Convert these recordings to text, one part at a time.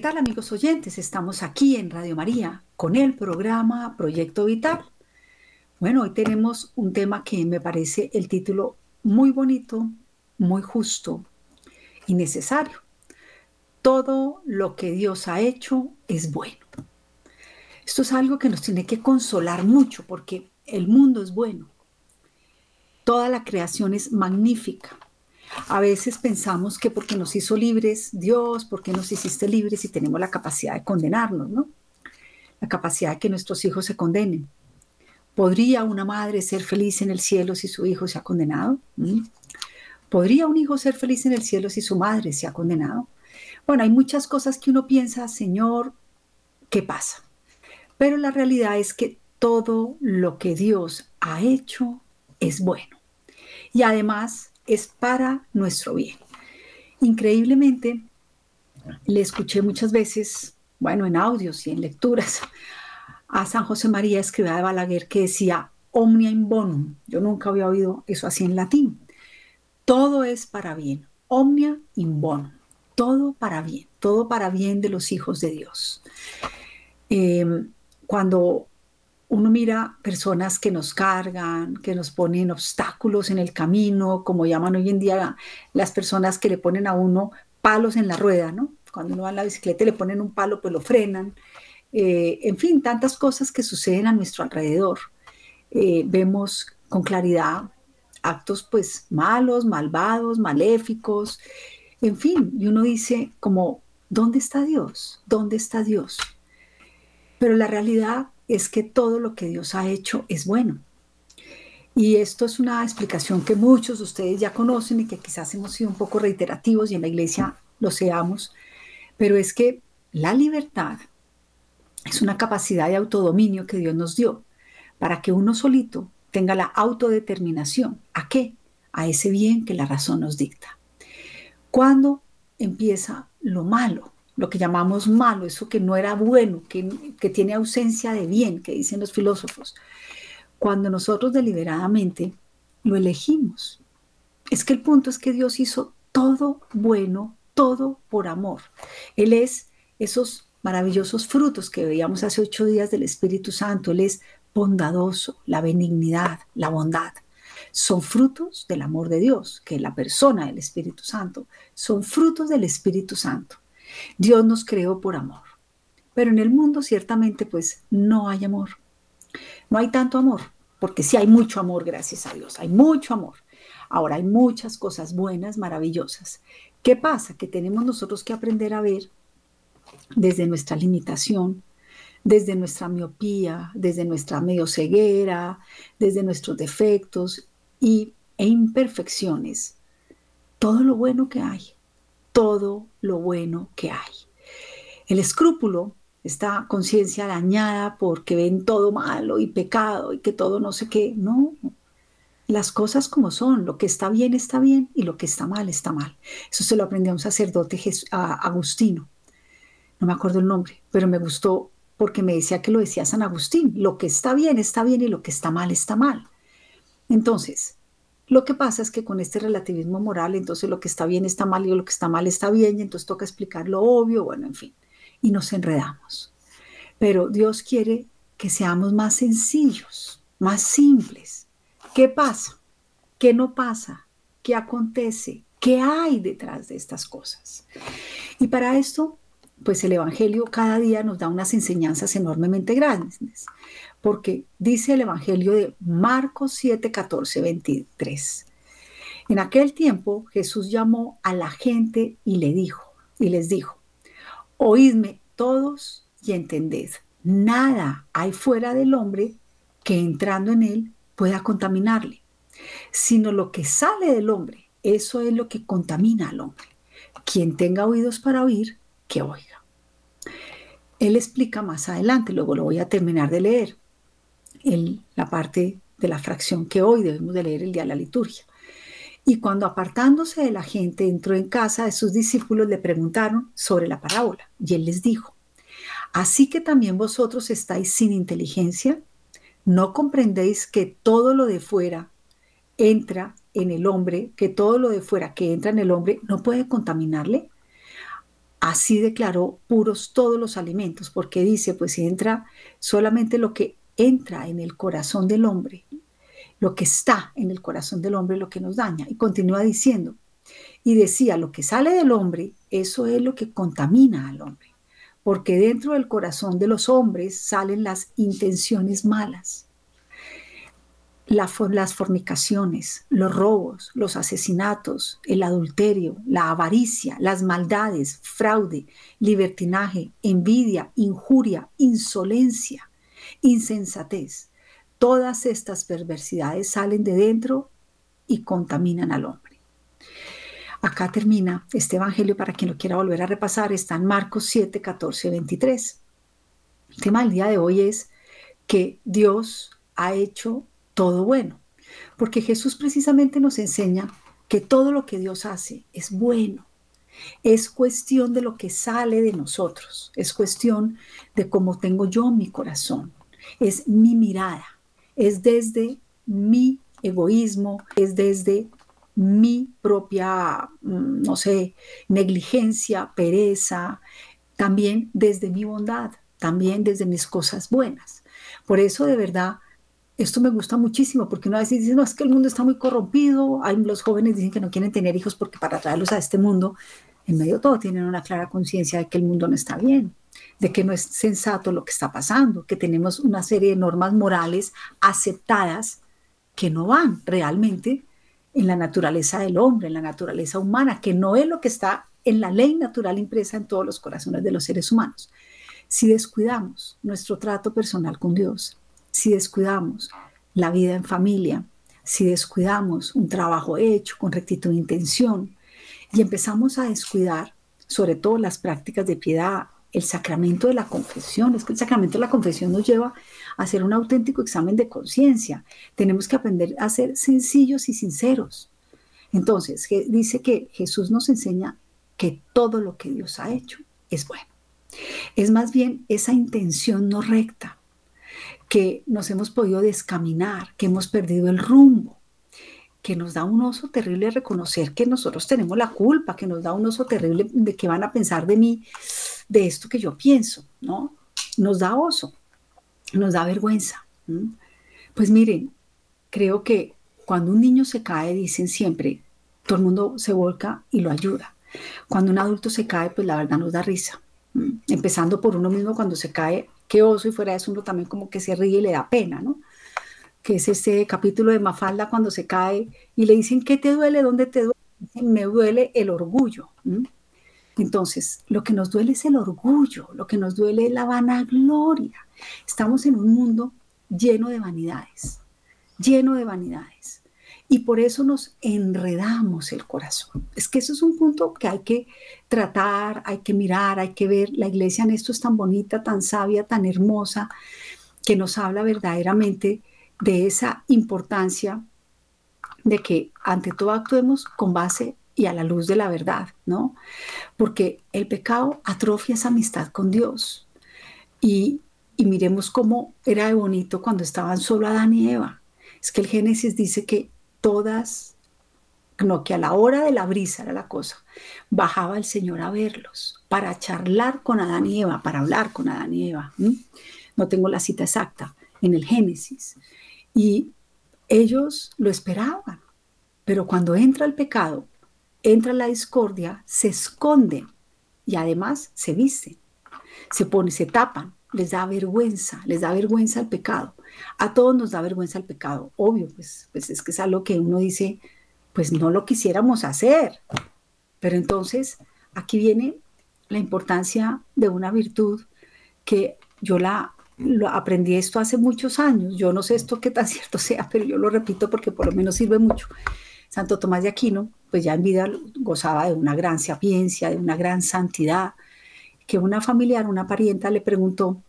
¿Qué tal amigos oyentes? Estamos aquí en Radio María con el programa Proyecto Vital. Bueno, hoy tenemos un tema que me parece el título muy bonito, muy justo y necesario. Todo lo que Dios ha hecho es bueno. Esto es algo que nos tiene que consolar mucho porque el mundo es bueno. Toda la creación es magnífica a veces pensamos que porque nos hizo libres Dios, porque nos hiciste libres y tenemos la capacidad de condenarnos, ¿no? La capacidad de que nuestros hijos se condenen. ¿Podría una madre ser feliz en el cielo si su hijo se ha condenado? ¿Mm? ¿Podría un hijo ser feliz en el cielo si su madre se ha condenado? Bueno, hay muchas cosas que uno piensa, Señor, ¿qué pasa? Pero la realidad es que todo lo que Dios ha hecho es bueno. Y además es para nuestro bien. Increíblemente, le escuché muchas veces, bueno, en audios y en lecturas, a San José María Escribá de Balaguer que decía omnia in bonum. Yo nunca había oído eso así en latín. Todo es para bien. Omnia in bonum. Todo para bien. Todo para bien de los hijos de Dios. Eh, cuando uno mira personas que nos cargan, que nos ponen obstáculos en el camino, como llaman hoy en día las personas que le ponen a uno palos en la rueda, ¿no? Cuando uno va en la bicicleta y le ponen un palo, pues lo frenan. Eh, en fin, tantas cosas que suceden a nuestro alrededor. Eh, vemos con claridad actos pues malos, malvados, maléficos, en fin, y uno dice como, ¿dónde está Dios? ¿Dónde está Dios? Pero la realidad es que todo lo que Dios ha hecho es bueno. Y esto es una explicación que muchos de ustedes ya conocen y que quizás hemos sido un poco reiterativos y en la iglesia lo seamos, pero es que la libertad es una capacidad de autodominio que Dios nos dio para que uno solito tenga la autodeterminación. ¿A qué? A ese bien que la razón nos dicta. Cuando empieza lo malo, lo que llamamos malo, eso que no era bueno, que, tiene ausencia de bien, que dicen los filósofos, cuando nosotros deliberadamente lo elegimos. Es que el punto es que Dios hizo todo bueno, todo por amor. Él es esos maravillosos frutos que veíamos hace ocho días del Espíritu Santo. Él es bondadoso, la benignidad, la bondad. Son frutos del amor de Dios, que es la persona del Espíritu Santo. Son frutos del Espíritu Santo. Dios nos creó por amor. Pero en el mundo ciertamente pues no hay amor. No hay tanto amor, porque sí hay mucho amor, gracias a Dios, hay mucho amor. Ahora hay muchas cosas buenas, maravillosas. ¿Qué pasa? Que tenemos nosotros que aprender a ver desde nuestra limitación, desde nuestra miopía, desde nuestra medio ceguera, desde nuestros defectos y, e imperfecciones, todo lo bueno que hay todo lo bueno que hay. El escrúpulo, esta conciencia dañada porque ven todo malo y pecado y que todo no sé qué, no. Las cosas como son, lo que está bien está bien y lo que está mal está mal. Eso se lo aprendió a un sacerdote agustino. No me acuerdo el nombre, pero me gustó porque me decía que lo decía San Agustín. Lo que está bien está bien y lo que está mal está mal. Entonces, lo que pasa es que con este relativismo moral, entonces lo que está bien está mal y lo que está mal está bien, y entonces toca explicar lo obvio, bueno, en fin, y nos enredamos. Pero Dios quiere que seamos más sencillos, más simples. ¿Qué pasa? ¿Qué no pasa? ¿Qué acontece? ¿Qué hay detrás de estas cosas? Y para esto, pues el Evangelio cada día nos da unas enseñanzas enormemente grandes porque dice el Evangelio de Marcos 7, 14, 23. En aquel tiempo Jesús llamó a la gente y le dijo, y les dijo, oídme todos y entended, nada hay fuera del hombre que entrando en él pueda contaminarle, sino lo que sale del hombre, eso es lo que contamina al hombre. Quien tenga oídos para oír, que oiga. Él explica más adelante, luego lo voy a terminar de leer la parte de la fracción que hoy debemos de leer el día de la liturgia. Y cuando apartándose de la gente entró en casa de sus discípulos, le preguntaron sobre la parábola. Y él les dijo, así que también vosotros estáis sin inteligencia, ¿no comprendéis que todo lo de fuera entra en el hombre, que todo lo de fuera que entra en el hombre no puede contaminarle? Así declaró puros todos los alimentos, porque dice, pues si entra solamente lo que entra en el corazón del hombre, lo que está en el corazón del hombre, lo que nos daña. Y continúa diciendo, y decía, lo que sale del hombre, eso es lo que contamina al hombre, porque dentro del corazón de los hombres salen las intenciones malas, las fornicaciones, los robos, los asesinatos, el adulterio, la avaricia, las maldades, fraude, libertinaje, envidia, injuria, insolencia, insensatez. Todas estas perversidades salen de dentro y contaminan al hombre. Acá termina este evangelio para quien lo quiera volver a repasar. Está en Marcos 7, 14, 23. El tema del día de hoy es que Dios ha hecho todo bueno. Porque Jesús precisamente nos enseña que todo lo que Dios hace es bueno. Es cuestión de lo que sale de nosotros. Es cuestión de cómo tengo yo mi corazón. Es mi mirada. Es desde mi egoísmo. Es desde mi propia, mm, no sé, negligencia, pereza. También desde mi bondad. También desde mis cosas buenas. Por eso de verdad esto me gusta muchísimo porque una vez dice, no, es que el mundo está muy corrompido, hay, los jóvenes dicen que no quieren tener hijos porque para traerlos a este mundo, en medio de todo tienen una clara conciencia de que el mundo no está bien, de que no es sensato lo que está pasando, que tenemos una serie de normas morales aceptadas que no van realmente en la naturaleza del hombre, en la naturaleza humana, que no es lo que está en la ley natural impresa en todos los corazones de los seres humanos. Si descuidamos nuestro trato personal con Dios, si descuidamos la vida en familia, si descuidamos un trabajo hecho con rectitud de intención y empezamos a descuidar sobre todo las prácticas de piedad, el sacramento de la confesión, es que el sacramento de la confesión nos lleva a hacer un auténtico examen de conciencia. Tenemos que aprender a ser sencillos y sinceros. Entonces, dice que Jesús nos enseña que todo lo que Dios ha hecho es bueno. Es más bien esa intención no recta, que nos hemos podido descaminar, que hemos perdido el rumbo, que nos da un oso terrible reconocer que nosotros tenemos la culpa, que nos da un oso terrible de que van a pensar de mí, de esto que yo pienso, ¿no? Nos da oso, nos da vergüenza. Pues miren, creo que cuando un niño se cae, dicen siempre, todo el mundo se volca y lo ayuda. Cuando un adulto se cae, pues la verdad nos da risa. Empezando por uno mismo cuando se cae, qué oso, y fuera de eso uno también como que se ríe y le da pena, ¿no? Que es este capítulo de Mafalda cuando se cae y le dicen, ¿qué te duele? ¿Dónde te duele? Me duele el orgullo. Entonces, lo que nos duele es el orgullo, lo que nos duele es la vanagloria. Estamos en un mundo lleno de vanidades, lleno de vanidades. Y por eso nos enredamos el corazón. Es que eso es un punto que hay que tratar, hay que mirar, hay que ver. La iglesia en esto es tan bonita, tan sabia, tan hermosa, que nos habla verdaderamente de esa importancia de que ante todo actuemos con base y a la luz de la verdad, ¿no? Porque el pecado atrofia esa amistad con Dios. Y, y miremos cómo era de bonito cuando estaban solo Adán y Eva. Es que el Génesis dice que todas, no, que a la hora de la brisa era la cosa, bajaba el Señor a verlos para charlar con Adán y Eva, para hablar con Adán y Eva. No tengo la cita exacta en el Génesis. Y ellos lo esperaban, pero cuando entra el pecado, entra la discordia, se esconden y además se visten, se ponen, se tapan, les da vergüenza, les da vergüenza el pecado. A todos nos da vergüenza el pecado, obvio, pues, pues es que es algo que uno dice, pues no lo quisiéramos hacer. Pero entonces aquí viene la importancia de una virtud que yo la aprendí esto hace muchos años. Yo no sé esto qué tan cierto sea, pero yo lo repito porque por lo menos sirve mucho. Santo Tomás de Aquino, pues ya en vida gozaba de una gran sapiencia, de una gran santidad, que una familiar, una parienta le preguntó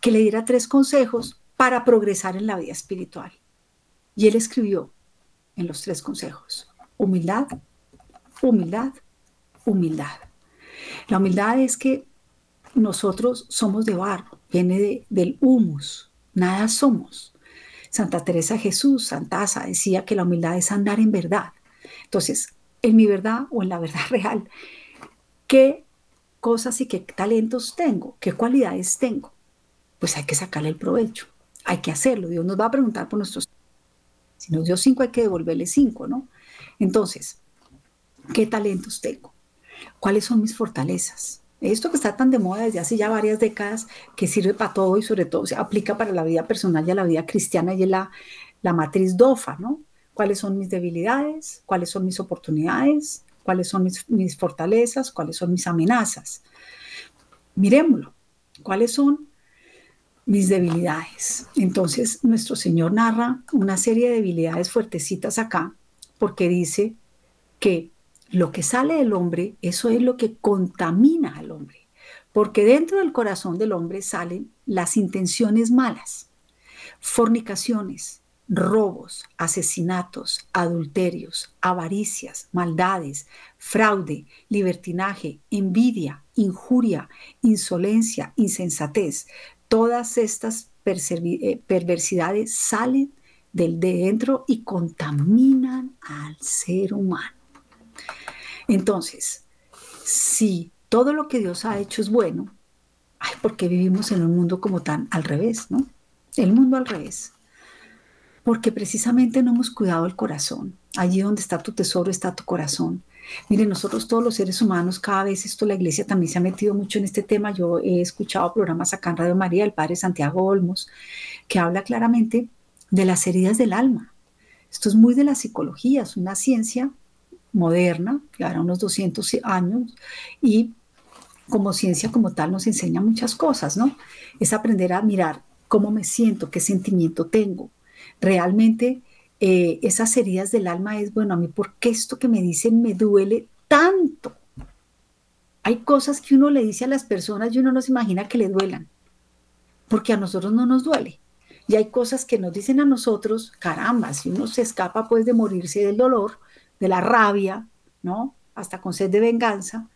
que le diera tres consejos para progresar en la vida espiritual. Y él escribió en los tres consejos, humildad, humildad, humildad. La humildad es que nosotros somos de barro, viene del humus, nada somos. Santa Teresa Jesús, Santasa, decía que la humildad es andar en verdad. Entonces, en mi verdad o en la verdad real, ¿qué cosas y qué talentos tengo, qué cualidades tengo. Pues hay que sacarle el provecho, hay que hacerlo. Dios nos va a preguntar por nuestros... Si nos dio cinco, hay que devolverle cinco, ¿no? Entonces, ¿qué talentos tengo? ¿Cuáles son mis fortalezas? Esto que está tan de moda desde hace ya varias décadas, que sirve para todo y sobre todo se aplica para la vida personal y a la vida cristiana y es la, la matriz DOFA, ¿no? ¿Cuáles son mis debilidades? ¿Cuáles son mis oportunidades? ¿Cuáles son mis, mis fortalezas? ¿Cuáles son mis amenazas? Miremoslo. ¿Cuáles son mis debilidades? Entonces, nuestro Señor narra una serie de debilidades fuertecitas acá, porque dice que lo que sale del hombre, eso es lo que contamina al hombre, porque dentro del corazón del hombre salen las intenciones malas, fornicaciones, robos, asesinatos, adulterios, avaricias, maldades, fraude, libertinaje, envidia, injuria, insolencia, insensatez. Todas estas eh, perversidades salen del de dentro y contaminan al ser humano. Entonces, si todo lo que Dios ha hecho es bueno, ay, ¿por qué vivimos en un mundo como tan al revés, no? El mundo al revés. Porque precisamente no hemos cuidado el corazón. Allí donde está tu tesoro está tu corazón. Miren, nosotros todos los seres humanos, cada vez esto, la iglesia también se ha metido mucho en este tema. Yo he escuchado programas acá en Radio María, el padre Santiago Olmos, que habla claramente de las heridas del alma. Esto es muy de la psicología, es una ciencia moderna, que ahora unos 200 años, y como ciencia como tal nos enseña muchas cosas, ¿no? Es aprender a mirar cómo me siento, qué sentimiento tengo. Realmente eh, esas heridas del alma es, bueno, a mí, ¿por qué esto que me dicen me duele tanto? Hay cosas que uno le dice a las personas y uno no se imagina que le duelan, porque a nosotros no nos duele. Y hay cosas que nos dicen a nosotros, caramba, si uno se escapa pues de morirse del dolor, de la rabia, ¿no? Hasta con sed de venganza,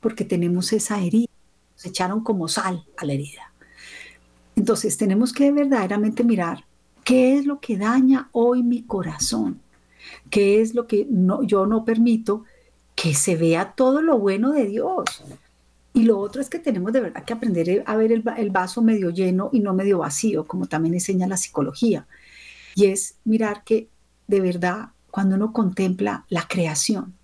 porque tenemos esa herida. Se echaron como sal a la herida. Entonces tenemos que verdaderamente mirar qué es lo que daña hoy mi corazón, qué es lo que no, yo no permito que se vea todo lo bueno de Dios. Y lo otro es que tenemos de verdad que aprender a ver el, el, vaso medio lleno y no medio vacío, como también enseña la psicología. Y es mirar que de verdad cuando uno contempla la creación.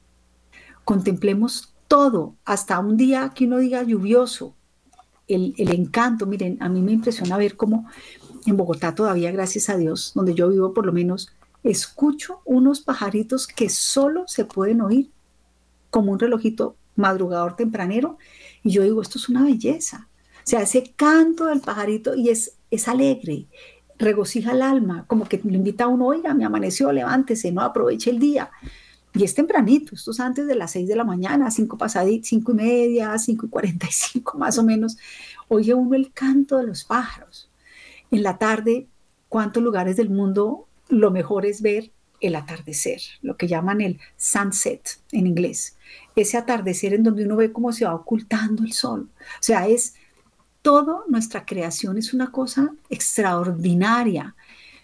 Contemplemos todo, hasta un día que uno diga lluvioso, el, encanto. Miren, a mí me impresiona ver cómo en Bogotá todavía, gracias a Dios, donde yo vivo por lo menos, escucho unos pajaritos que solo se pueden oír como un relojito madrugador tempranero y yo digo, esto es una belleza. O sea, ese canto del pajarito y es, es alegre, regocija el alma, como que le invita a uno, oiga, me amaneció, levántese, no aproveche el día. Y es tempranito, esto es antes de las seis de la mañana, cinco pasaditas, cinco y media, cinco y cuarenta y cinco más o menos, oye uno el canto de los pájaros. En la tarde, ¿cuántos lugares del mundo lo mejor es ver el atardecer, lo que llaman el sunset en inglés? Ese atardecer en donde uno ve cómo se va ocultando el sol. O sea, es todo nuestra creación es una cosa extraordinaria.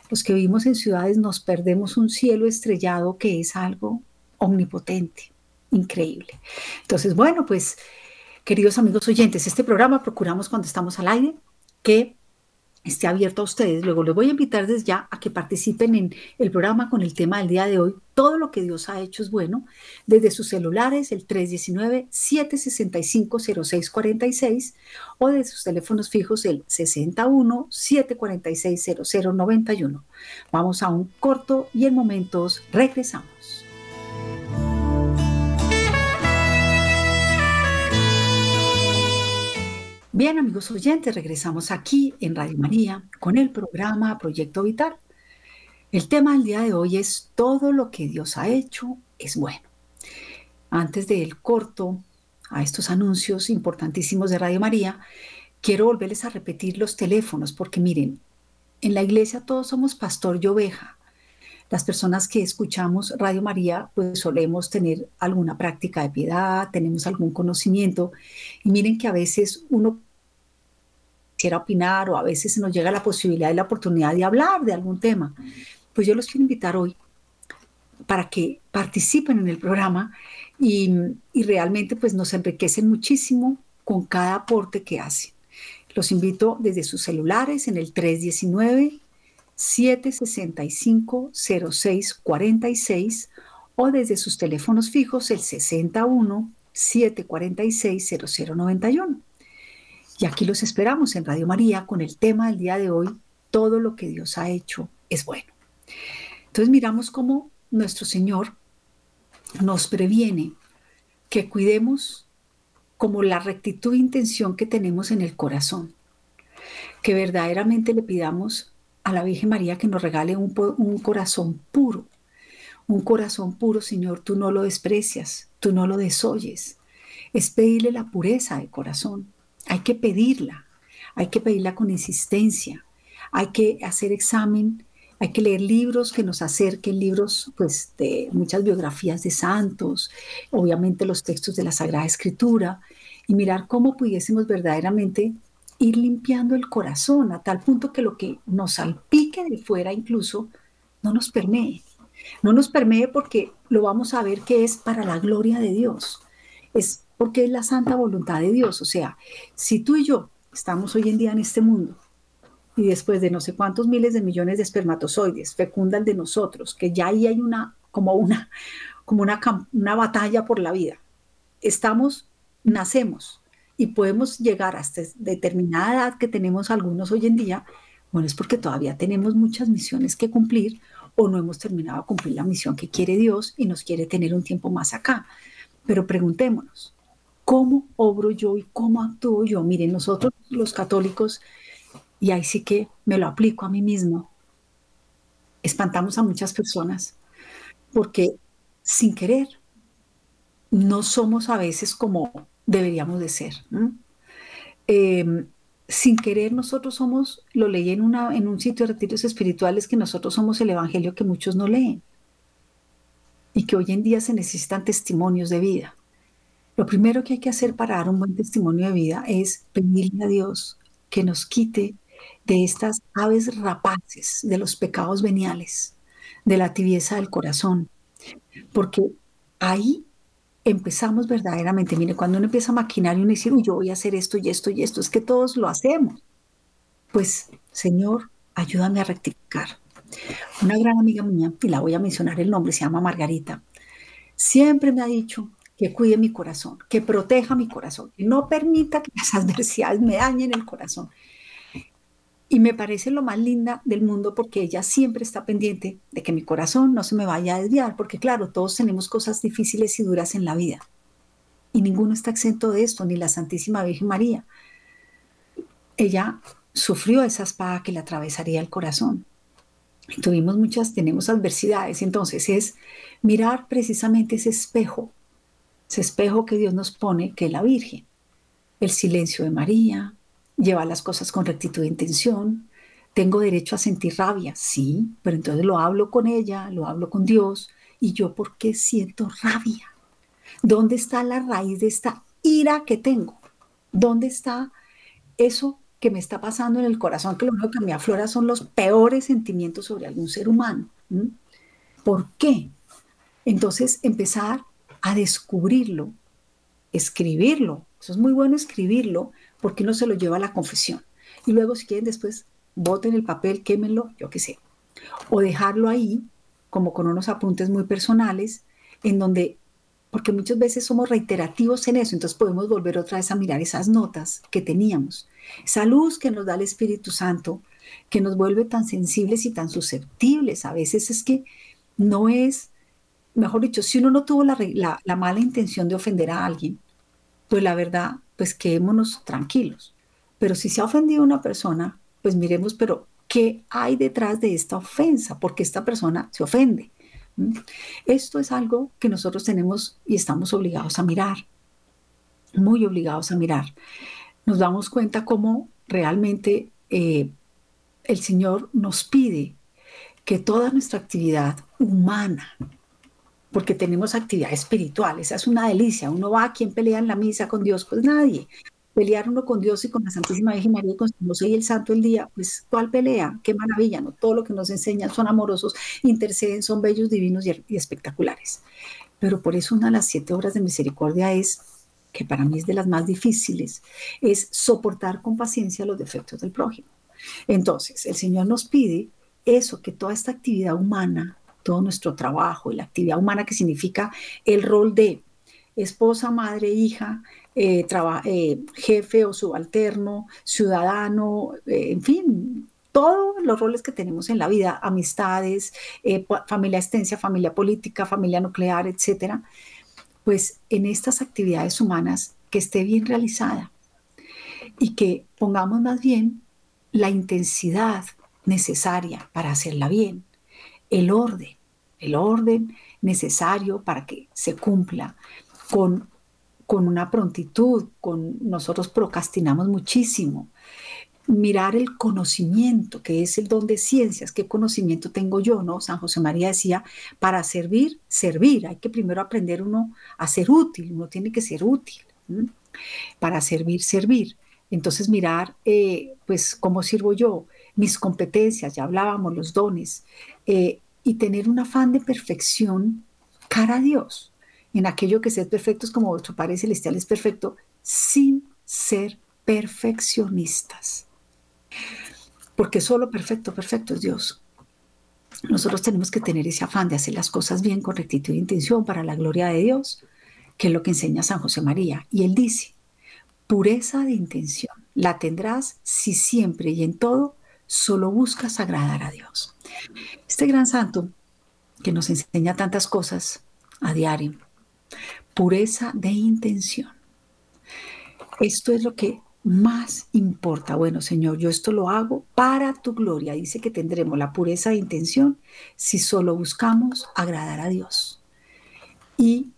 Los que vivimos en ciudades nos perdemos un cielo estrellado que es algo omnipotente, increíble. Entonces, bueno, pues, queridos amigos oyentes, este programa procuramos cuando estamos al aire que esté abierto a ustedes. Luego les voy a invitar desde ya a que participen en el programa con el tema del día de hoy. Todo lo que Dios ha hecho es bueno. Desde sus celulares, el 319-765-0646 o de sus teléfonos fijos, el 61-746-0091. Vamos a un corto y en momentos regresamos. Bien, amigos oyentes, regresamos aquí en Radio María con el programa Proyecto Vital. El tema del día de hoy es todo lo que Dios ha hecho es bueno. Antes del corto a estos anuncios importantísimos de Radio María, quiero volverles a repetir los teléfonos porque miren, en la iglesia todos somos pastor y oveja. Las personas que escuchamos Radio María, pues solemos tener alguna práctica de piedad, tenemos algún conocimiento. Y miren que a veces uno quiera opinar o a veces se nos llega la posibilidad y la oportunidad de hablar de algún tema, pues yo los quiero invitar hoy para que participen en el programa y, realmente pues nos enriquecen muchísimo con cada aporte que hacen. Los invito desde sus celulares en el 319 765 0646 o desde sus teléfonos fijos el 61 746 0091. Y aquí los esperamos en Radio María con el tema del día de hoy, todo lo que Dios ha hecho es bueno. Entonces miramos cómo nuestro Señor nos previene que cuidemos como la rectitud de intención que tenemos en el corazón, que verdaderamente le pidamos a la Virgen María que nos regale un, un corazón puro, un corazón puro, Señor, tú no lo desprecias, tú no lo desoyes. Es pedirle la pureza de corazón. Hay que pedirla, hay que pedirla con insistencia, hay que hacer examen hay que leer libros que nos acerquen, libros pues de muchas biografías de santos, obviamente los textos de la Sagrada Escritura, y mirar cómo pudiésemos verdaderamente ir limpiando el corazón a tal punto que lo que nos salpique de fuera incluso no nos permee. No nos permee porque lo vamos a ver que es para la gloria de Dios. Es porque es la santa voluntad de Dios. O sea, si tú y yo estamos hoy en día en este mundo y después de no sé cuántos miles de millones de espermatozoides fecundan de nosotros, que ya ahí hay una, como una, como una, una batalla por la vida. Estamos, nacemos y podemos llegar hasta determinada edad que tenemos algunos hoy en día, bueno, es porque todavía tenemos muchas misiones que cumplir o no hemos terminado de cumplir la misión que quiere Dios y nos quiere tener un tiempo más acá. Pero preguntémonos, ¿cómo obro yo y cómo actúo yo? Miren, nosotros los católicos y ahí sí que me lo aplico a mí mismo. Espantamos a muchas personas porque sin querer no somos a veces como deberíamos de ser. Em, sin querer nosotros somos, lo leí en, en un sitio de retiros espirituales, que nosotros somos el Evangelio que muchos no leen y que hoy en día se necesitan testimonios de vida. Lo primero que hay que hacer para dar un buen testimonio de vida es pedirle a Dios que nos quite de estas aves rapaces, de los pecados veniales, de la tibieza del corazón. Porque ahí empezamos verdaderamente, mire, cuando uno empieza a maquinar y uno dice, yo voy a hacer esto y esto y esto, es que todos lo hacemos. Pues, Señor, ayúdame a rectificar. Una gran amiga mía, y la voy a mencionar el nombre, se llama Margarita, siempre me ha dicho que cuide mi corazón, que proteja mi corazón, que no permita que las adversidades me dañen el corazón. Y me parece lo más linda del mundo porque ella siempre está pendiente de que mi corazón no se me vaya a desviar, porque claro, todos tenemos cosas difíciles y duras en la vida. Y ninguno está exento de esto, ni la Santísima Virgen María. Ella sufrió esa espada que le atravesaría el corazón. Y tuvimos muchas, tenemos adversidades. Entonces es mirar precisamente ese espejo, ese espejo que Dios nos pone, que es la Virgen. El silencio de María, llevar las cosas con rectitud de intención. Tengo derecho a sentir rabia, sí, pero entonces lo hablo con ella, lo hablo con Dios. ¿Y yo por qué siento rabia? ¿Dónde está la raíz de esta ira que tengo? ¿Dónde está eso que me está pasando en el corazón? Que lo único que me aflora son los peores sentimientos sobre algún ser humano. ¿Por qué? Entonces empezar a descubrirlo, escribirlo. Eso es muy bueno escribirlo porque no se lo lleva a la confesión? Y luego, si quieren, después boten el papel, quémenlo, yo qué sé. O dejarlo ahí, como con unos apuntes muy personales, en donde, porque muchas veces somos reiterativos en eso, entonces podemos volver otra vez a mirar esas notas que teníamos. Esa luz que nos da el Espíritu Santo, que nos vuelve tan sensibles y tan susceptibles. A veces es que no es, mejor dicho, si uno no tuvo la, la mala intención de ofender a alguien, pues la verdad pues quedémonos tranquilos. Pero si se ha ofendido una persona, pues miremos, pero ¿qué hay detrás de esta ofensa? Porque esta persona se ofende. Esto es algo que nosotros tenemos y estamos obligados a mirar, muy obligados a mirar. Nos damos cuenta cómo realmente eh, el Señor nos pide que toda nuestra actividad humana, porque tenemos actividad espiritual, esa es una delicia. Uno va a quien pelea en la misa con Dios, pues nadie. Pelear uno con Dios y con la Santísima Virgen María y con José y el Santo el día, pues ¿cuál pelea? Qué maravilla, ¿no? Todo lo que nos enseñan son amorosos, interceden, son bellos, divinos y, y espectaculares. Pero por eso una de las siete obras de misericordia es que para mí es de las más difíciles, es soportar con paciencia los defectos del prójimo. Entonces, el Señor nos pide eso, que toda esta actividad humana, todo nuestro trabajo y la actividad humana que significa el rol de esposa, madre, hija, eh, eh, jefe o subalterno, ciudadano, eh, en fin, todos los roles que tenemos en la vida, amistades, familia extensa, familia política, familia nuclear, etcétera, pues en estas actividades humanas que esté bien realizada y que pongamos más bien la intensidad necesaria para hacerla bien, el orden, el orden necesario para que se cumpla con, con una prontitud, con nosotros procrastinamos muchísimo. Mirar el conocimiento, que es el don de ciencias, qué conocimiento tengo yo, ¿no? San José María decía, para servir, servir, hay que primero aprender uno a ser útil, uno tiene que ser útil, para servir, servir. Entonces mirar, eh, pues, cómo sirvo yo, mis competencias, ya hablábamos, los dones, eh, y tener un afán de perfección cara a Dios, en aquello que ser perfecto es como vuestro Padre Celestial es perfecto, sin ser perfeccionistas. Porque solo perfecto, perfecto es Dios. Nosotros tenemos que tener ese afán de hacer las cosas bien, con rectitud e intención para la gloria de Dios, que es lo que enseña San José María. Y él dice, pureza de intención la tendrás si siempre y en todo solo buscas agradar a Dios. Este gran santo que nos enseña tantas cosas a diario, pureza de intención. Esto es lo que más importa. Bueno, Señor, yo esto lo hago para tu gloria. Dice que tendremos la pureza de intención si solo buscamos agradar a Dios. Y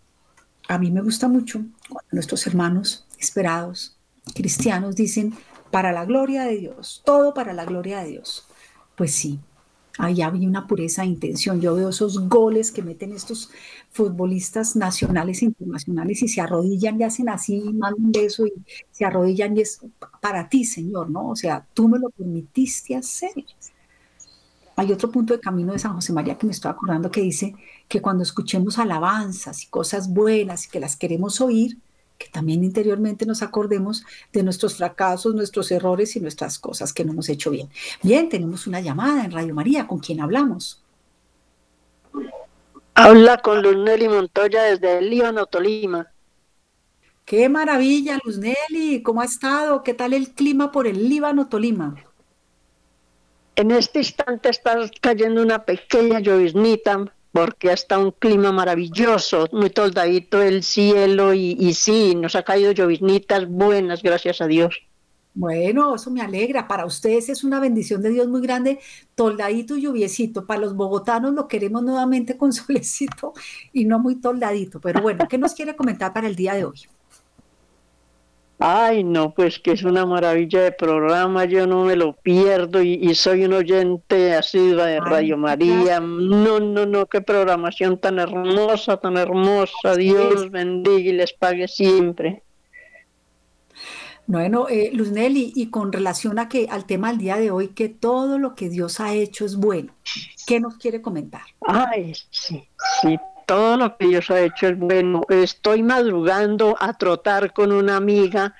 a mí me gusta mucho cuando nuestros hermanos esperados cristianos dicen, para la gloria de Dios, todo para la gloria de Dios. Pues sí, ahí había una pureza de intención. Yo veo esos goles que meten estos futbolistas nacionales e internacionales y se arrodillan y hacen así, mandan un beso y se arrodillan y es para ti, Señor, ¿no? O sea, tú me lo permitiste hacer. Hay otro punto de camino de San José María que me estoy acordando que dice que cuando escuchemos alabanzas y cosas buenas y que las queremos oír, que también interiormente nos acordemos de nuestros fracasos, nuestros errores y nuestras cosas que no hemos hecho bien. Bien, tenemos una llamada en Radio María. ¿Con quién hablamos? Habla con Luz Nelly Montoya desde el Líbano, Tolima. Qué maravilla, Luz Nelly. ¿Cómo ha estado? ¿Qué tal el clima por el Líbano, Tolima? En este instante está cayendo una pequeña lloviznita porque está un clima maravilloso, muy toldadito el cielo y, sí, nos ha caído lloviznitas buenas, gracias a Dios. Bueno, eso me alegra. Para ustedes es una bendición de Dios muy grande, toldadito y lluviecito. Para los bogotanos lo queremos nuevamente con solecito y no muy toldadito. Pero bueno, ¿qué nos quiere comentar para el día de hoy? Ay, no, pues que es una maravilla de programa, yo no me lo pierdo y, soy un oyente asidua de Radio María. No, no, no, qué programación tan hermosa, tan hermosa. Dios bendiga y les pague siempre. Bueno, eh, Luz Nelly, y con relación a que al tema del día de hoy, que todo lo que Dios ha hecho es bueno, ¿qué nos quiere comentar? Ay, sí, sí, todo lo que Dios ha hecho es bueno. Estoy madrugando a trotar con una amiga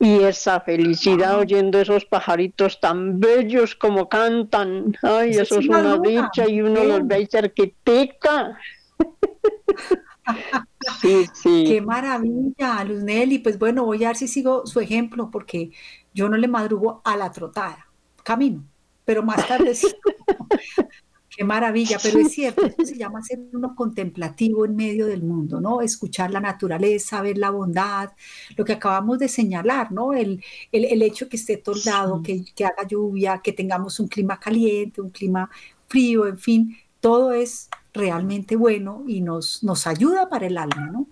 y esa felicidad oyendo esos pajaritos tan bellos como cantan. Ay, eso, es una dicha y uno los ve cerquitica. sí, sí. Qué maravilla, Luz Nelly. Pues bueno, voy a ver si sigo su ejemplo porque yo no le madrugo a la trotada, camino, pero más tarde sí. Qué maravilla, pero es cierto, eso se llama ser uno contemplativo en medio del mundo, ¿no? Escuchar la naturaleza, ver la bondad, lo que acabamos de señalar, ¿no? El, el, hecho que esté toldado, que, que haga lluvia, que tengamos un clima caliente, un clima frío, en fin, todo es realmente bueno y nos, nos ayuda para el alma, ¿no?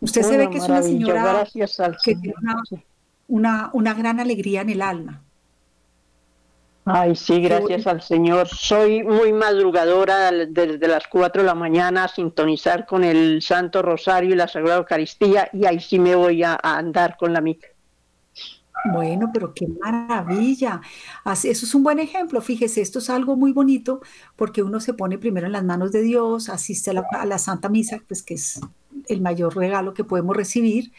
Usted se ve que es una señora que tiene una, una gran alegría en el alma. Ay, sí, gracias al Señor. Soy muy madrugadora desde las 4 de la mañana a sintonizar con el Santo Rosario y la Sagrada Eucaristía y ahí sí me voy a, andar con la mica. Bueno, pero qué maravilla. Eso es un buen ejemplo. Fíjese, esto es algo muy bonito porque uno se pone primero en las manos de Dios, asiste a la, a la Santa Misa, pues que es el mayor regalo que podemos recibir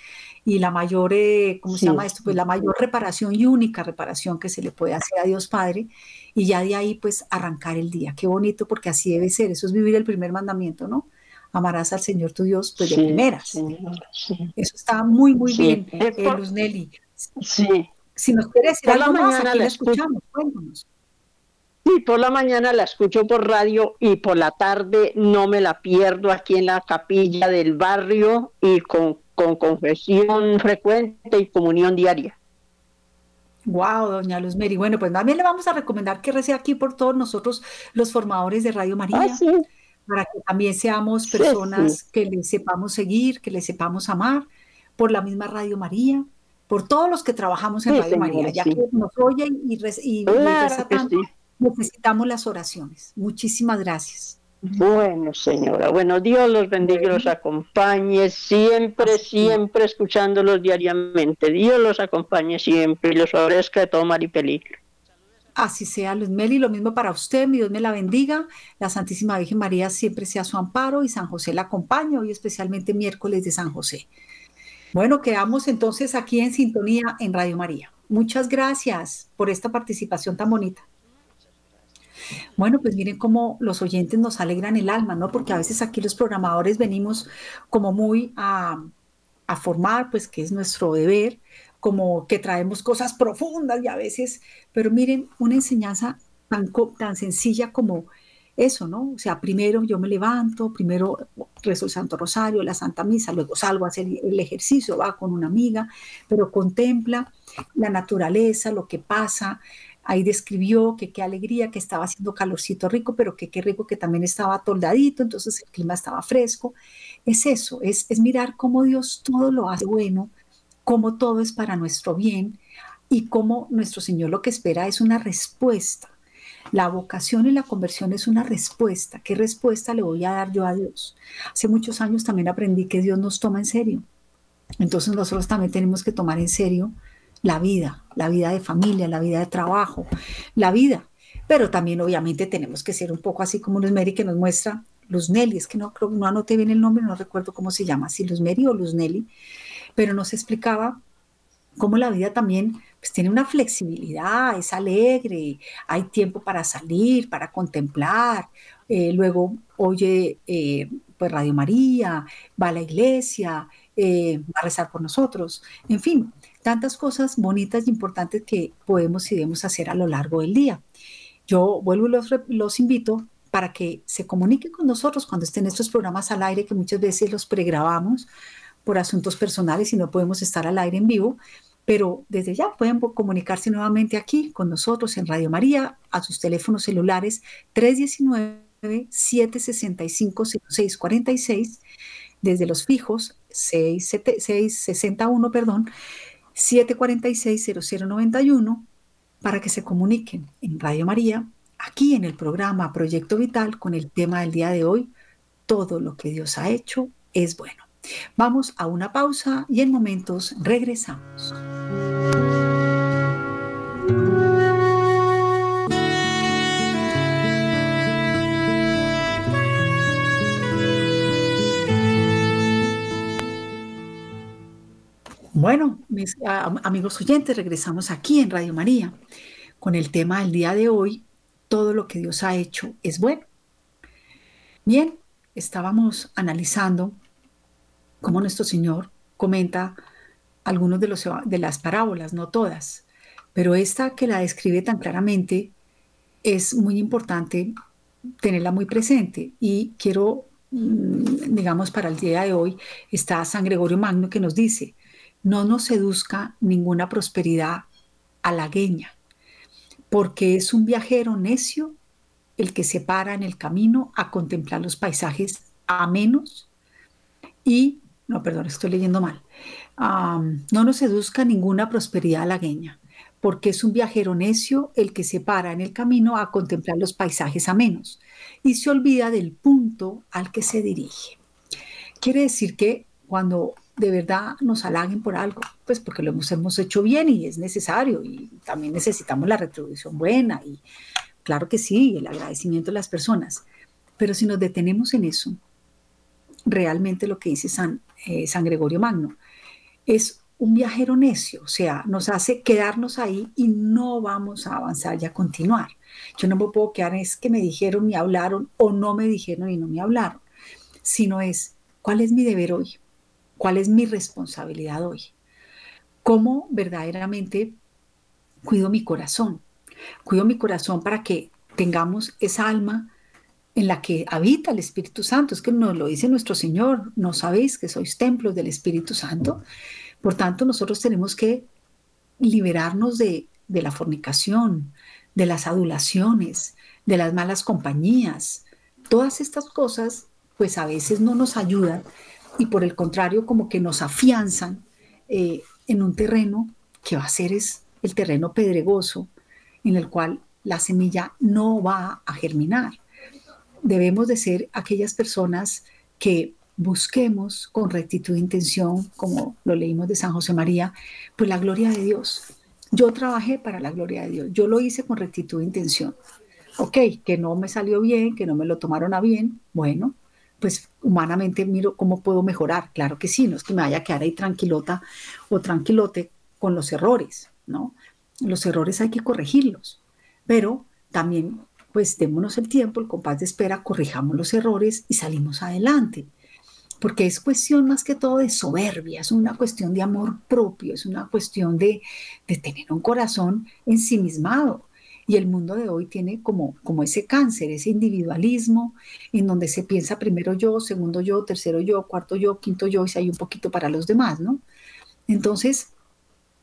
y la mayor, eh, ¿cómo se llama esto? Pues la mayor reparación y única reparación que se le puede hacer a Dios Padre y ya de ahí pues arrancar el día. Qué bonito porque así debe ser, eso es vivir el primer mandamiento, ¿no? Amarás al Señor tu Dios pues de primeras. Eso está muy, muy bien, eh, Luz Nelly. Sí. Si nos quiere decir algo más, aquí la escuchamos, cuéntanos. Sí, por la mañana la escucho por radio y por la tarde no me la pierdo aquí en la capilla del barrio y con, con confesión frecuente y comunión diaria. Wow, doña Luz Mary. Bueno, pues también le vamos a recomendar que reciba aquí por todos nosotros los formadores de Radio María, ah, para que también seamos personas que le sepamos seguir, que le sepamos amar, por la misma Radio María, por todos los que trabajamos en Radio María, ya que nos oyen y, y, tanto, necesitamos las oraciones. Muchísimas gracias. Bueno, señora. Bueno, Dios los bendiga y los acompañe siempre, siempre escuchándolos diariamente. Dios los acompañe siempre y los favorezca de todo mal y peligro. Así sea, Luz Meli, lo mismo para usted, mi Dios me la bendiga, la Santísima Virgen María siempre sea su amparo y San José la acompaña, hoy especialmente miércoles de San José. Bueno, quedamos entonces aquí en sintonía en Radio María. Muchas gracias por esta participación tan bonita. Bueno, pues miren cómo los oyentes nos alegran el alma, ¿no? Porque a veces aquí los programadores venimos como muy a, formar, pues que es nuestro deber, como que traemos cosas profundas y a veces, pero miren, una enseñanza tan, tan sencilla como eso, ¿no? O sea, primero yo me levanto, primero rezo el Santo Rosario, la Santa Misa, luego salgo a hacer el ejercicio, va con una amiga, pero contempla la naturaleza, lo que pasa, Ahí describió que qué alegría, que estaba haciendo calorcito rico, pero que qué rico que también estaba toldadito, entonces el clima estaba fresco. Es eso, es, es mirar cómo Dios todo lo hace bueno, cómo todo es para nuestro bien y cómo nuestro Señor lo que espera es una respuesta. La vocación y la conversión es una respuesta. ¿Qué respuesta le voy a dar yo a Dios? Hace muchos años también aprendí que Dios nos toma en serio. Entonces nosotros también tenemos que tomar en serio la vida, la vida de familia, la vida de trabajo, la vida. Pero también obviamente tenemos que ser un poco así como Luz Mary que nos muestra Luz Nelly, es que no, no anoté bien el nombre, no recuerdo cómo se llama, si Luz Mary o Luz Nelly, pero nos explicaba cómo la vida también pues, tiene una flexibilidad, es alegre, hay tiempo para salir, para contemplar, eh, luego oye eh, pues Radio María, va a la iglesia, eh, va a rezar por nosotros, en fin, tantas cosas bonitas y importantes que podemos y debemos hacer a lo largo del día. Yo vuelvo y los, los invito para que se comuniquen con nosotros cuando estén estos programas al aire, que muchas veces los pregrabamos por asuntos personales y no podemos estar al aire en vivo, pero desde ya pueden comunicarse nuevamente aquí con nosotros en Radio María a sus teléfonos celulares 319-765-0646, desde los fijos 661, perdón, 746-0091 para que se comuniquen en Radio María, aquí en el programa Proyecto Vital con el tema del día de hoy, todo lo que Dios ha hecho es bueno. Vamos a una pausa y en momentos regresamos. Bueno, mis amigos oyentes, regresamos aquí en Radio María con el tema del día de hoy, todo lo que Dios ha hecho es bueno. Bien, estábamos analizando cómo nuestro Señor comenta algunos de, los, de las parábolas, no todas, pero esta que la describe tan claramente es muy importante tenerla muy presente y quiero, mm, digamos, para el día de hoy está San Gregorio Magno que nos dice, no nos seduzca ninguna prosperidad halagueña, porque es un viajero necio el que se para en el camino a contemplar los paisajes a menos y, no, perdón, estoy leyendo mal, no nos seduzca ninguna prosperidad halagueña, porque es un viajero necio el que se para en el camino a contemplar los paisajes a menos y se olvida del punto al que se dirige. Quiere decir que cuando de verdad nos halaguen por algo, pues porque lo hemos, hecho bien y es necesario y también necesitamos la retribución buena y claro que sí, el agradecimiento de las personas. Pero si nos detenemos en eso realmente lo que dice San, eh, San Gregorio Magno. Es un viajero necio, o sea, nos hace quedarnos ahí y no vamos a avanzar y a continuar. Yo no me puedo quedar, es que me dijeron, me hablaron o no me dijeron y no me hablaron, sino es, ¿cuál es mi deber hoy? ¿Cuál es mi responsabilidad hoy? ¿Cómo verdaderamente cuido mi corazón? Cuido mi corazón para que tengamos esa alma en la que habita el Espíritu Santo. Es que nos lo dice nuestro Señor, no sabéis que sois templos del Espíritu Santo. Por tanto, nosotros tenemos que liberarnos de, de la fornicación, de las adulaciones, de las malas compañías. Todas estas cosas, pues a veces no nos ayudan y por el contrario, como que nos afianzan eh, en un terreno que va a ser es el terreno pedregoso, en el cual la semilla no va a germinar. Debemos de ser aquellas personas que busquemos con rectitud e intención, como lo leímos de San José María, pues la gloria de Dios. Yo trabajé para la gloria de Dios, yo lo hice con rectitud e intención. Ok, que no me salió bien, que no me lo tomaron a bien, bueno, pues humanamente miro cómo puedo mejorar. Claro que sí, no es que me vaya a quedar ahí tranquilota o tranquilote con los errores, ¿no? Los errores hay que corregirlos, pero también pues démonos el tiempo, el compás de espera, corrijamos los errores y salimos adelante. Porque es cuestión más que todo de soberbia, es una cuestión de amor propio, es una cuestión de, de tener un corazón ensimismado. Y el mundo de hoy tiene como, como ese cáncer, ese individualismo, en donde se piensa primero yo, segundo yo, tercero yo, cuarto yo, quinto yo, y si hay un poquito para los demás, ¿no? Entonces,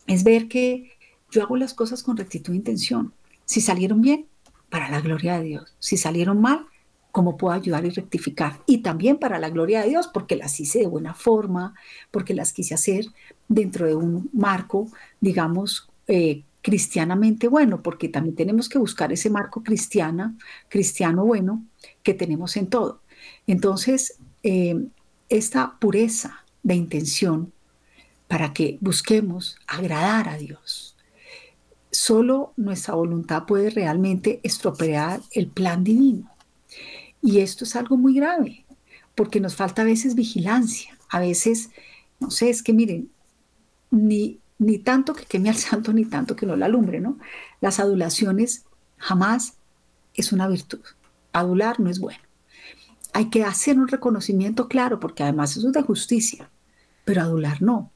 es ver que yo hago las cosas con rectitud e intención. Si salieron bien, para la gloria de Dios. Si salieron mal, cómo puedo ayudar y rectificar. Y también para la gloria de Dios, porque las hice de buena forma, porque las quise hacer dentro de un marco, digamos, eh, cristianamente bueno, porque también tenemos que buscar ese marco cristiana, cristiano bueno que tenemos en todo. Entonces, eh, esta pureza de intención para que busquemos agradar a Dios. Solo nuestra voluntad puede realmente estropear el plan divino. Y esto es algo muy grave, porque nos falta a veces vigilancia. A veces, no sé, es que miren, ni ni tanto que queme al santo, ni tanto que no la alumbre, ¿no? Las adulaciones jamás es una virtud. Adular no es bueno. Hay que hacer un reconocimiento claro, porque además eso es de justicia, pero adular no.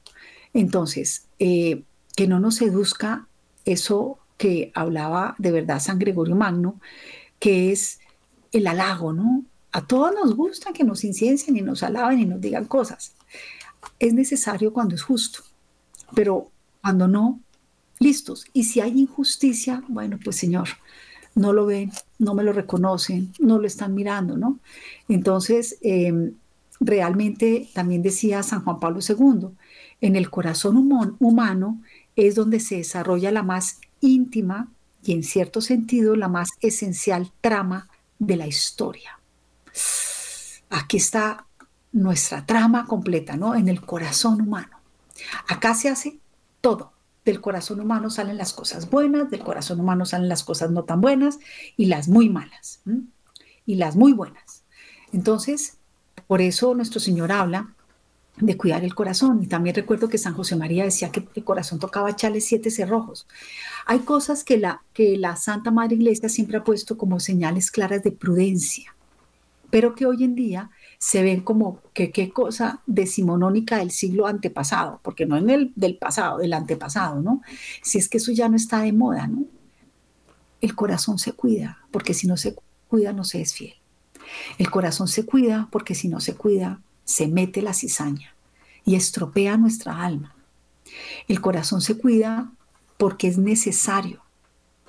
Entonces, eh, que no nos seduzca eso que hablaba de verdad San Gregorio Magno, que es el halago, ¿no? A todos nos gusta que nos inciencien y nos alaben y nos digan cosas. Es necesario cuando es justo pero cuando no, listos. Y si hay injusticia, bueno, pues Señor, no lo ven, no me lo reconocen, no lo están mirando, ¿no? Entonces, em, realmente también decía San Juan Pablo II, en el corazón humano es donde se desarrolla la más íntima y en cierto sentido la más esencial trama de la historia. Aquí está nuestra trama completa, ¿no? En el corazón humano. Acá se hace todo. Del corazón humano salen las cosas buenas, del corazón humano salen las cosas no tan buenas y las muy malas y las muy buenas. Entonces, por eso nuestro Señor habla de cuidar el corazón. Y también recuerdo que San José María decía que el corazón tocaba echarle siete cerrojos. Hay cosas que la, que la Santa Madre Iglesia siempre ha puesto como señales claras de prudencia, pero que hoy en día se ven como que qué cosa decimonónica del siglo antepasado, porque no en el del pasado, del antepasado, ¿no? Si es que eso ya no está de moda, ¿no? El corazón se cuida, porque si no se cuida no se es fiel. El corazón se cuida porque si no se cuida se mete la cizaña y estropea nuestra alma. El corazón se cuida porque es necesario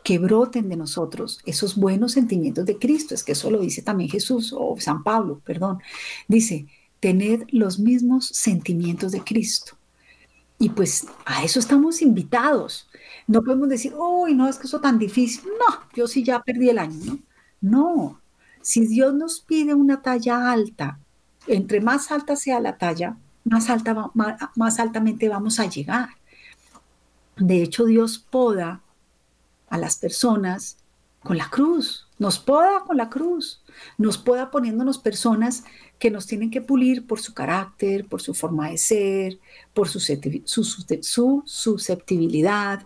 que broten de nosotros esos buenos sentimientos de Cristo. Es que eso lo dice también Jesús o San Pablo, perdón. Dice, tened los mismos sentimientos de Cristo. Y pues a eso estamos invitados. No podemos decir, uy, no, es que eso tan difícil. No, yo sí ya perdí el año, ¿no? No, si Dios nos pide una talla alta, entre más alta sea la talla, más, más altamente vamos a llegar. De hecho, Dios poda a las personas Con la cruz, nos poda con la cruz, nos poda poniéndonos personas que nos tienen que pulir por su carácter, por su forma de ser, por su, su susceptibilidad,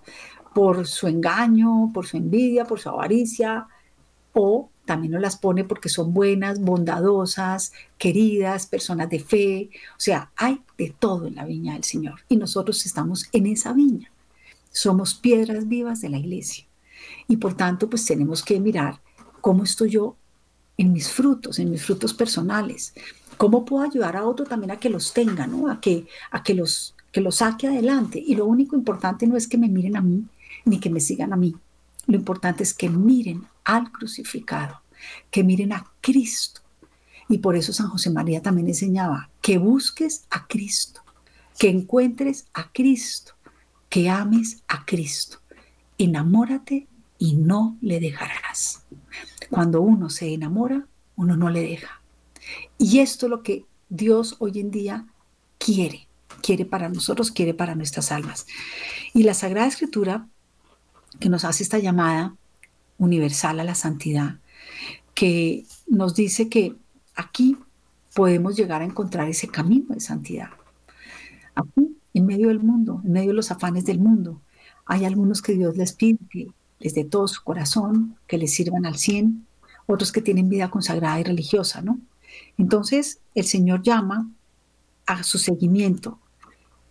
por su engaño, por su envidia, por su avaricia, o también nos las pone porque son buenas, bondadosas, queridas, personas de fe. O sea, hay de todo en la viña del Señor. Y nosotros estamos en esa viña. Somos piedras vivas de la iglesia. Y por tanto, pues tenemos que mirar cómo estoy yo en mis frutos, en mis frutos personales. ¿Cómo puedo ayudar a otro también a que los tenga, ¿no? a, que, a que, los, que los saque adelante? Y lo único importante no es que me miren a mí, ni que me sigan a mí. Lo importante es que miren al crucificado, que miren a Cristo. Y por eso San José María también enseñaba que busques a Cristo, que encuentres a Cristo, que ames a Cristo. Enamórate y no le dejarás. Cuando uno se enamora, uno no le deja. Y esto es lo que Dios hoy en día quiere, quiere para nosotros, quiere para nuestras almas. Y la Sagrada Escritura, que nos hace esta llamada universal a la santidad, que nos dice que aquí podemos llegar a encontrar ese camino de santidad. Aquí, en medio del mundo, en medio de los afanes del mundo, hay algunos que Dios les pide que les todo su corazón, que les sirvan al cien, otros que tienen vida consagrada y religiosa, ¿no? Entonces, el Señor llama a su seguimiento,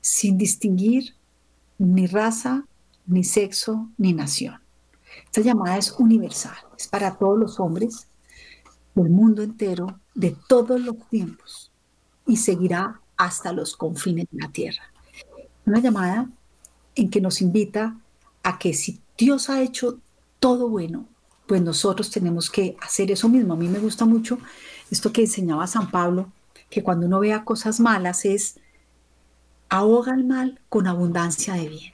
sin distinguir ni raza, ni sexo, ni nación. Esta llamada es universal, es para todos los hombres del mundo entero, de todos los tiempos, y seguirá hasta los confines de la tierra. Una llamada en que nos invita a que si Dios ha hecho todo bueno, pues nosotros tenemos que hacer eso mismo. A mí me gusta mucho esto que enseñaba San Pablo, que cuando uno vea cosas malas es ahoga el mal con abundancia de bien.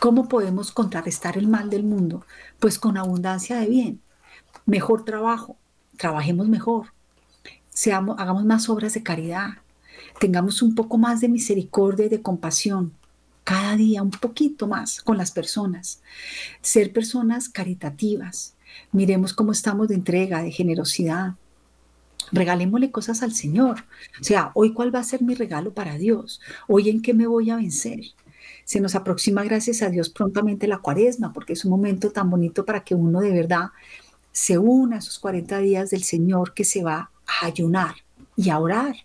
¿Cómo podemos contrarrestar el mal del mundo? Pues con abundancia de bien. Mejor trabajo, trabajemos mejor, seamos, hagamos más obras de caridad, tengamos un poco más de misericordia y de compasión, cada día un poquito más con las personas, ser personas caritativas, miremos cómo estamos de entrega, de generosidad, regalémosle cosas al Señor. O sea, hoy cuál va a ser mi regalo para Dios, hoy en qué me voy a vencer. Se nos aproxima, gracias a Dios, prontamente la cuaresma, porque es un momento tan bonito para que uno de verdad se una a esos 40 días del Señor que se va a ayunar y a orar.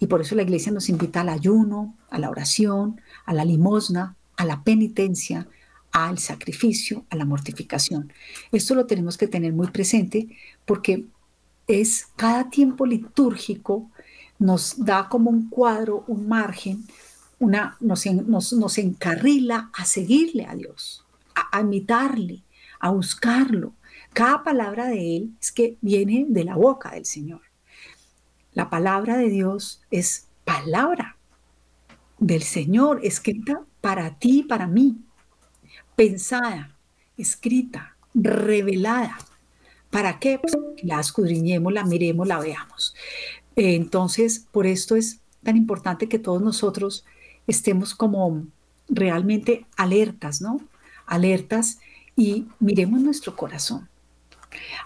Y por eso la iglesia nos invita al ayuno, a la oración, a la limosna, a la penitencia, al sacrificio, a la mortificación. Esto lo tenemos que tener muy presente porque es cada tiempo litúrgico nos da como un cuadro, un margen, una, nos, nos, encarrila a seguirle a Dios, a, a imitarle, a buscarlo. Cada palabra de Él es que viene de la boca del Señor. La palabra de Dios es palabra del Señor, escrita para ti y para mí, pensada, escrita, revelada. ¿Para qué? Pues la escudriñemos, la miremos, la veamos. Entonces, por esto es tan importante que todos nosotros estemos como realmente alertas, ¿no? Alertas y miremos nuestro corazón.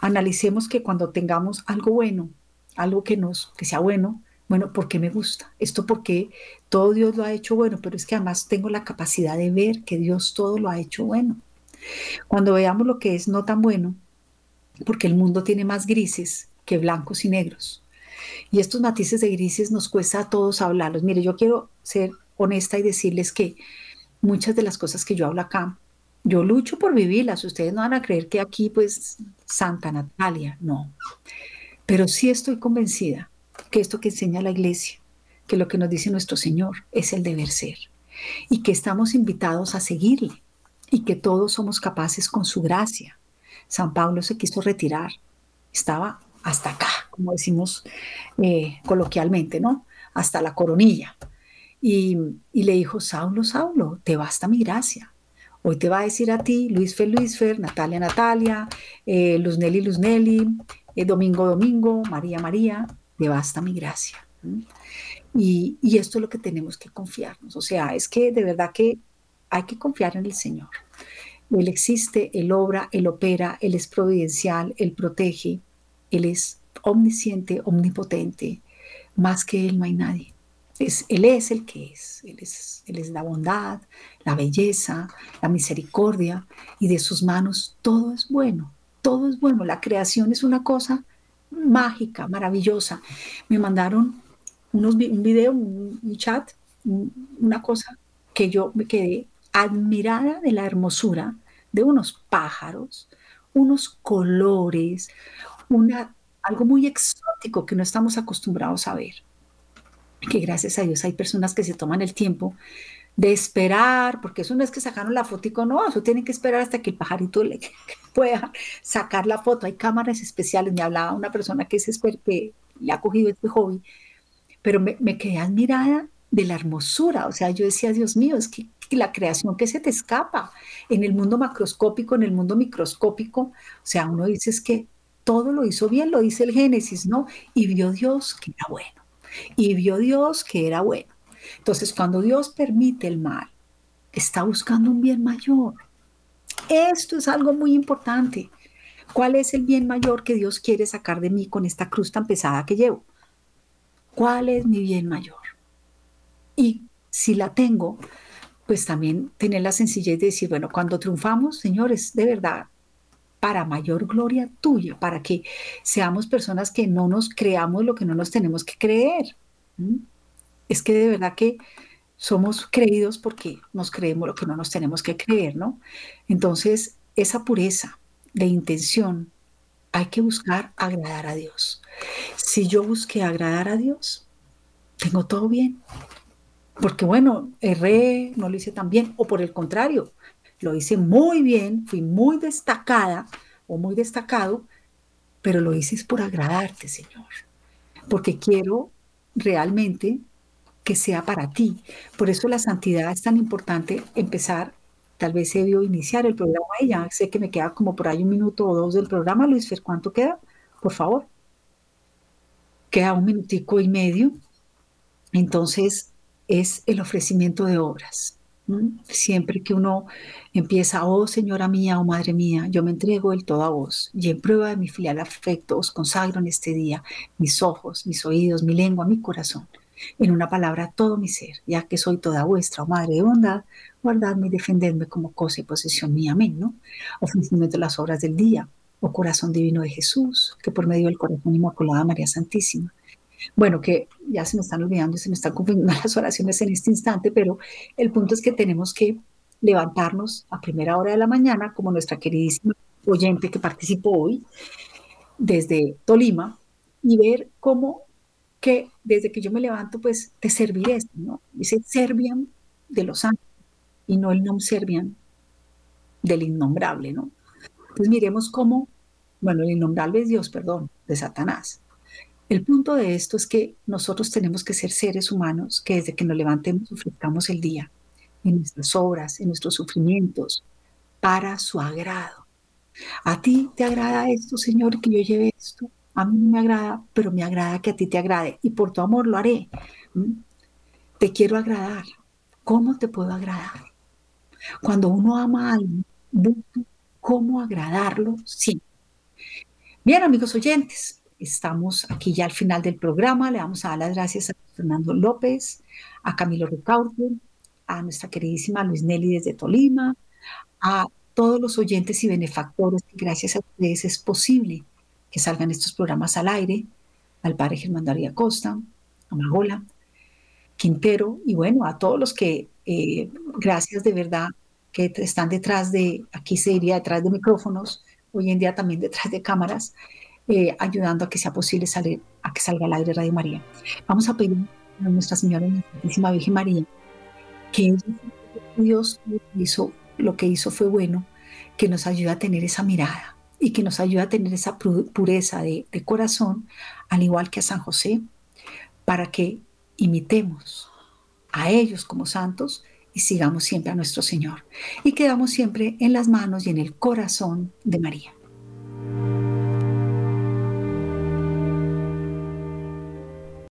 Analicemos que cuando tengamos algo bueno, algo que nos que sea bueno, bueno, ¿por qué me gusta? Esto porque todo Dios lo ha hecho bueno, pero es que además tengo la capacidad de ver que Dios todo lo ha hecho bueno. Cuando veamos lo que es no tan bueno, porque el mundo tiene más grises que blancos y negros. Y estos matices de grises nos cuesta a todos hablarlos. Mire, yo quiero ser honesta y decirles que muchas de las cosas que yo hablo acá, yo lucho por vivirlas. Ustedes no van a creer que aquí, pues, Santa Natalia, no. Pero sí estoy convencida que esto que enseña la iglesia, que lo que nos dice nuestro Señor es el deber ser y que estamos invitados a seguirle y que todos somos capaces con su gracia. San Pablo se quiso retirar, estaba hasta acá, como decimos eh, coloquialmente, ¿no? Hasta la coronilla. Y, le dijo, Saulo, Saulo, te basta mi gracia. Hoy te va a decir a ti, Luis Fer, Luis Fer, Natalia, Natalia, eh, Luz Nelly, Luz Nelly, eh, Domingo, Domingo, María, María, te basta mi gracia. Y, y, esto es lo que tenemos que confiarnos. O sea, es que de verdad que hay que confiar en el Señor. Él existe, Él obra, Él opera, Él es providencial, Él protege, Él es omnisciente, omnipotente. Más que Él no hay nadie. Es, él es el que es. Él, es. él es la bondad, la belleza, la misericordia, y de sus manos todo es bueno, todo es bueno. La creación es una cosa mágica, maravillosa. Me mandaron un video, un, chat, una cosa que yo me quedé admirada de la hermosura de unos pájaros, unos colores, una, algo muy exótico que no estamos acostumbrados a ver. Que gracias a Dios hay personas que se toman el tiempo de esperar, porque eso no es que sacaron la foto, no, eso tienen que esperar hasta que el pajarito le pueda sacar la foto. Hay cámaras especiales, me hablaba una persona que, es que le ha cogido este hobby, pero me, me quedé admirada de la hermosura, o sea, yo decía, Dios mío, es que, la creación que se te escapa en el mundo macroscópico, en el mundo microscópico, o sea, uno dice es que todo lo hizo bien, lo dice el Génesis, ¿no? Y vio Dios que era bueno, y vio Dios que era bueno. Entonces, cuando Dios permite el mal, está buscando un bien mayor. Esto es algo muy importante. ¿Cuál es el bien mayor que Dios quiere sacar de mí con esta cruz tan pesada que llevo? ¿Cuál es mi bien mayor? Y si la tengo, pues también tener la sencillez de decir, bueno, cuando triunfamos, señores, de verdad, para mayor gloria tuya, para que seamos personas que no nos creamos lo que no nos tenemos que creer es que de verdad que somos creídos porque nos creemos lo que no nos tenemos que creer, ¿no? Entonces, esa pureza de intención, hay que buscar agradar a Dios. Si yo busqué agradar a Dios, tengo todo bien. Porque bueno, erré, no lo hice tan bien, o por el contrario, lo hice muy bien, fui muy destacada o muy destacado, pero lo hice por agradarte, Señor. Porque quiero realmente que sea para ti. Por eso la santidad es tan importante empezar, tal vez se debió iniciar el programa ya sé que me queda como por ahí un minuto o dos del programa. Luis Fer, ¿cuánto queda? Por favor. Queda un minutico y medio. Entonces es el ofrecimiento de obras. Siempre que uno empieza, oh Señora mía, oh Madre mía, yo me entrego el todo a vos y en prueba de mi filial afecto os consagro en este día mis ojos, mis oídos, mi lengua, mi corazón en una palabra todo mi ser, ya que soy toda vuestra, oh Madre de bondad, guardadme y defendedme como cosa y posesión mía. Amén, ¿no? Ofrecimiento de las obras del día, oh corazón divino de Jesús, que por medio del corazón inmaculada María Santísima. Bueno, que ya se me están olvidando y se me están confundiendo las oraciones en este instante, pero el punto es que tenemos que levantarnos a primera hora de la mañana, como nuestra queridísima oyente que participó hoy desde Tolima, y ver cómo que desde que yo me levanto, pues te serviré, ¿no? Dice Serbian de los ángeles y no el nom Serbian del innombrable, ¿no? Pues miremos cómo, bueno, el innombrable es Dios, perdón, de Satanás. El punto de esto es que nosotros tenemos que ser seres humanos que desde que nos levantemos ofrezcamos el día en nuestras obras, en nuestros sufrimientos, para su agrado. ¿A ti te agrada esto, Señor, que yo lleve esto? A mí no me agrada, pero me agrada que a ti te agrade y por tu amor lo haré. Te quiero agradar. ¿Cómo te puedo agradar? Cuando uno ama a alguien, ¿cómo agradarlo? Sí. Bien, amigos oyentes, estamos aquí ya al final del programa. Le vamos a dar las gracias a Fernando López, a Camilo Ricaurte, a nuestra queridísima Luis Nelly desde Tolima, a todos los oyentes y benefactores gracias a ustedes es posible que salgan estos programas al aire, al padre Germán Daría Costa, a Magola, Quintero, y bueno, a todos los que, eh, gracias de verdad, que están detrás de, aquí se diría detrás de micrófonos, hoy en día también detrás de cámaras, eh, ayudando a que sea posible salir, a que salga al aire Radio María. Vamos a pedir a Nuestra Señora, Santísima Virgen María, que Dios hizo, lo que hizo fue bueno, que nos ayude a tener esa mirada, y que nos ayude a tener esa pureza de, corazón, al igual que a San José, para que imitemos a ellos como santos y sigamos siempre a nuestro Señor. Y quedamos siempre en las manos y en el corazón de María.